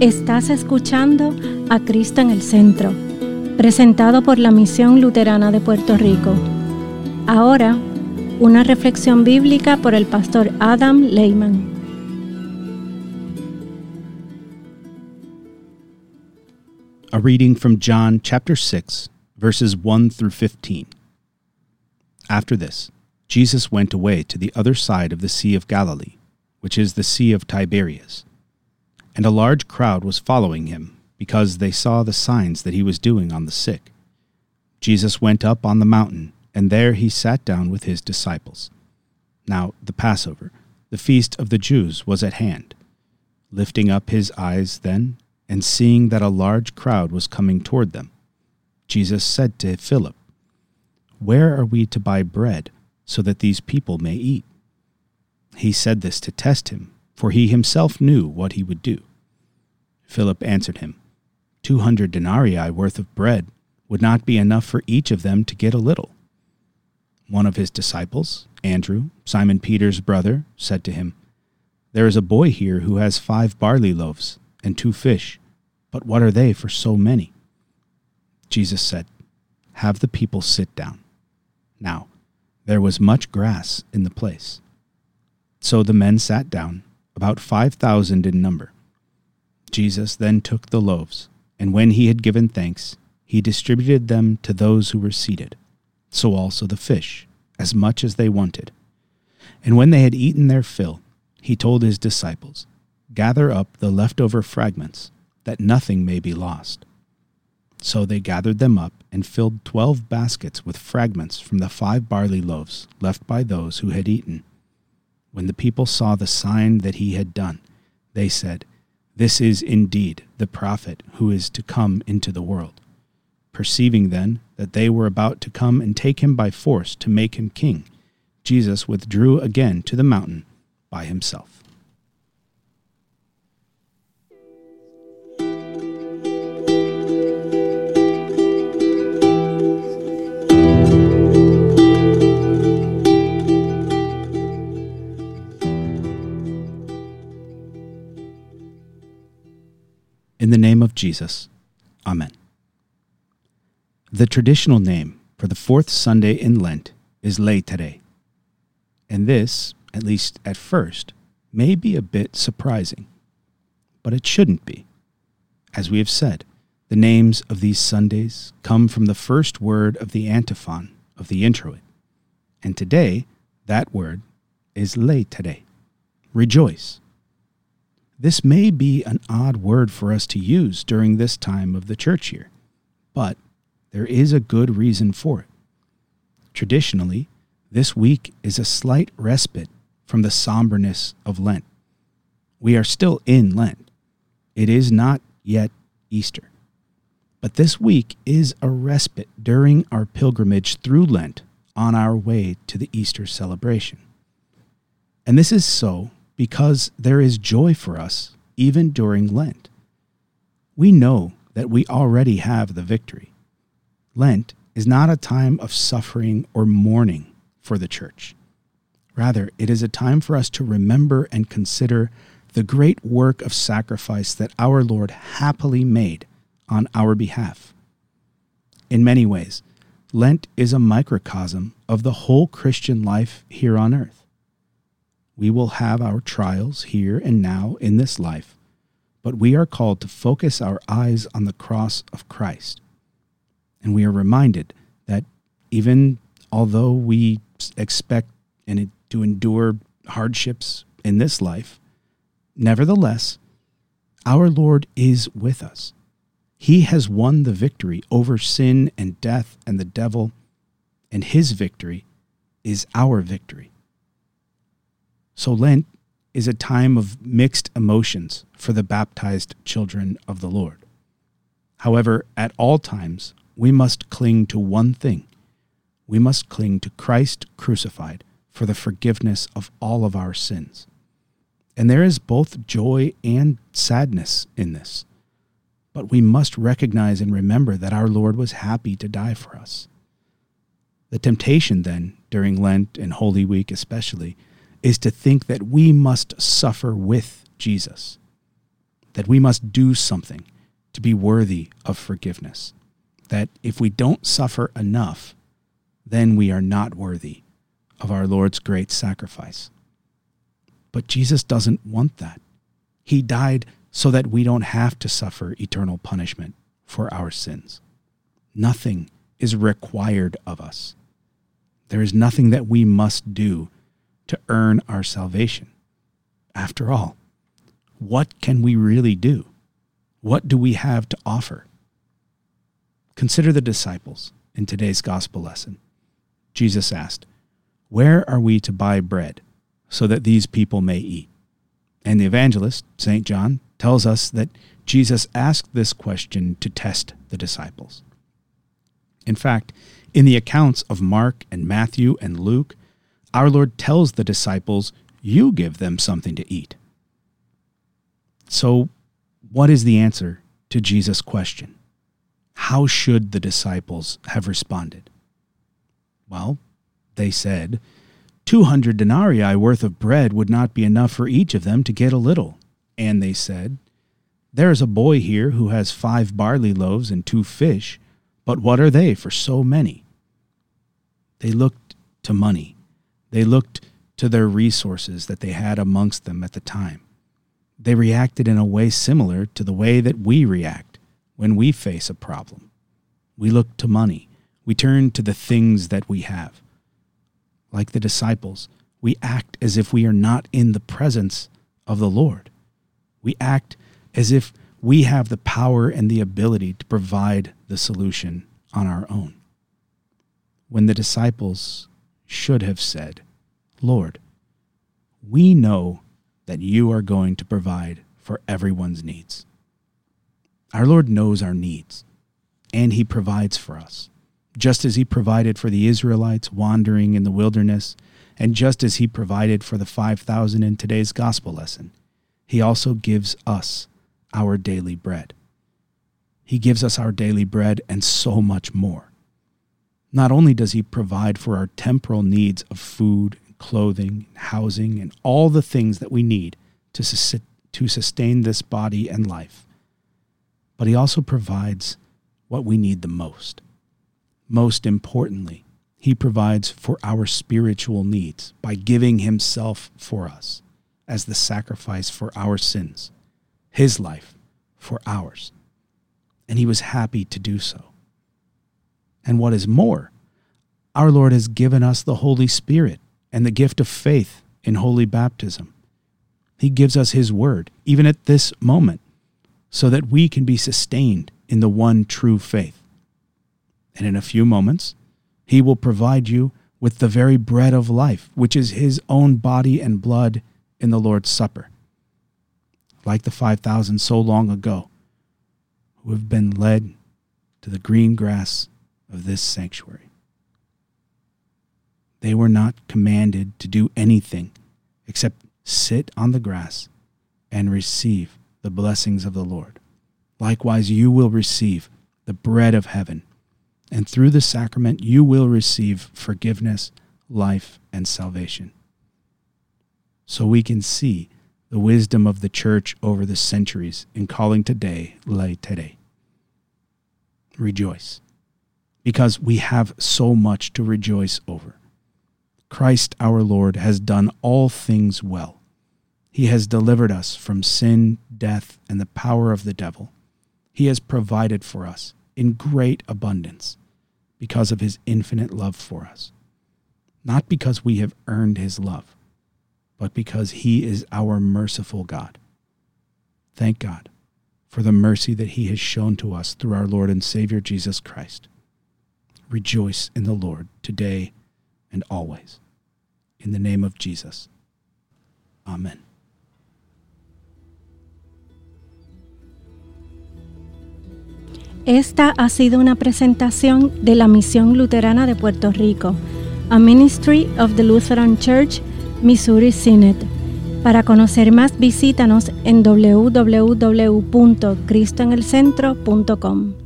Estás escuchando a Cristo en el Centro, presentado por la Misión Luterana de Puerto Rico. Ahora, una reflexión bíblica por el pastor Adam Lehman. A reading from John chapter 6, verses 1 through 15. After this, Jesus went away to the other side of the Sea of Galilee, which is the Sea of Tiberias. And a large crowd was following him, because they saw the signs that he was doing on the sick. Jesus went up on the mountain, and there he sat down with his disciples. Now the Passover, the feast of the Jews, was at hand. Lifting up his eyes then, and seeing that a large crowd was coming toward them, Jesus said to Philip, Where are we to buy bread so that these people may eat? He said this to test him, for he himself knew what he would do. Philip answered him, Two hundred denarii worth of bread would not be enough for each of them to get a little. One of his disciples, Andrew, Simon Peter's brother, said to him, There is a boy here who has five barley loaves and two fish, but what are they for so many? Jesus said, Have the people sit down. Now, there was much grass in the place. So the men sat down, about five thousand in number. Jesus then took the loaves, and when he had given thanks, he distributed them to those who were seated, so also the fish, as much as they wanted. And when they had eaten their fill, he told his disciples, Gather up the leftover fragments, that nothing may be lost. So they gathered them up and filled twelve baskets with fragments from the five barley loaves left by those who had eaten. When the people saw the sign that he had done, they said, This is indeed the prophet who is to come into the world. Perceiving then that they were about to come and take him by force to make him king, Jesus withdrew again to the mountain by himself. In the name of Jesus. Amen. The traditional name for the fourth Sunday in Lent is Laetare. And this, at least at first, may be a bit surprising. But it shouldn't be. As we have said, the names of these Sundays come from the first word of the antiphon of the introit. And today, that word is Laetare, rejoice. This may be an odd word for us to use during this time of the church year, but there is a good reason for it. Traditionally, this week is a slight respite from the somberness of Lent. We are still in Lent. It is not yet Easter. But this week is a respite during our pilgrimage through Lent on our way to the Easter celebration. And this is so because there is joy for us even during Lent. We know that we already have the victory. Lent is not a time of suffering or mourning for the church. Rather, it is a time for us to remember and consider the great work of sacrifice that our Lord happily made on our behalf. In many ways, Lent is a microcosm of the whole Christian life here on earth. We will have our trials here and now in this life, but we are called to focus our eyes on the cross of Christ. And we are reminded that even although we expect and to endure hardships in this life, nevertheless, our Lord is with us. He has won the victory over sin and death and the devil, and his victory is our victory. So Lent is a time of mixed emotions for the baptized children of the Lord. However, at all times, we must cling to one thing. We must cling to Christ crucified for the forgiveness of all of our sins. And there is both joy and sadness in this. But we must recognize and remember that our Lord was happy to die for us. The temptation, then, during Lent and Holy Week especially, is to think that we must suffer with Jesus. that we must do something to be worthy of forgiveness. That if we don't suffer enough, then we are not worthy of our Lord's great sacrifice. But Jesus doesn't want that. He died so that we don't have to suffer eternal punishment for our sins. Nothing is required of us. There is nothing that we must do to earn our salvation. After all, what can we really do? What do we have to offer? Consider the disciples in today's gospel lesson. Jesus asked, Where are we to buy bread so that these people may eat? And the evangelist, St. John, tells us that Jesus asked this question to test the disciples. In fact, in the accounts of Mark and Matthew and Luke, our Lord tells the disciples, You give them something to eat. So, what is the answer to Jesus' question? How should the disciples have responded? Well, they said, 200 denarii worth of bread would not be enough for each of them to get a little. And they said, There is a boy here who has five barley loaves and two fish, but what are they for so many? They looked to money. They looked to their resources that they had amongst them at the time. They reacted in a way similar to the way that we react when we face a problem. We look to money. We turn to the things that we have. Like the disciples, we act as if we are not in the presence of the Lord. We act as if we have the power and the ability to provide the solution on our own. When the disciples should have said, Lord, we know that you are going to provide for everyone's needs. Our Lord knows our needs, and He provides for us, just as He provided for the Israelites wandering in the wilderness, and just as He provided for the 5,000 in today's gospel lesson. He also gives us our daily bread. He gives us our daily bread and so much more. Not only does He provide for our temporal needs of food clothing, housing, and all the things that we need to, sus- to sustain this body and life. But He also provides what we need the most. Most importantly, He provides for our spiritual needs by giving Himself for us as the sacrifice for our sins, His life for ours. And He was happy to do so. And what is more, our Lord has given us the Holy Spirit and the gift of faith in holy baptism. He gives us His word, even at this moment, so that we can be sustained in the one true faith. And in a few moments, He will provide you with the very bread of life, which is His own body and blood in the Lord's Supper. Like the 5,000 so long ago, who have been led to the green grass of this sanctuary. They were not commanded to do anything except sit on the grass and receive the blessings of the Lord. Likewise, you will receive the bread of heaven, and through the sacrament, you will receive forgiveness, life, and salvation. So we can see the wisdom of the church over the centuries in calling today Laetare. Rejoice, because we have so much to rejoice over. Christ our Lord has done all things well. He has delivered us from sin, death, and the power of the devil. He has provided for us in great abundance because of his infinite love for us. Not because we have earned his love, but because he is our merciful God. Thank God for the mercy that he has shown to us through our Lord and Savior Jesus Christ. Rejoice in the Lord today and always. In the name of Jesus. Amen. Esta ha sido una presentación de la Misión Luterana de Puerto Rico, a Ministry of the Lutheran Church, Missouri Synod. Para conocer más, visítanos en www.cristoenelcentro.com.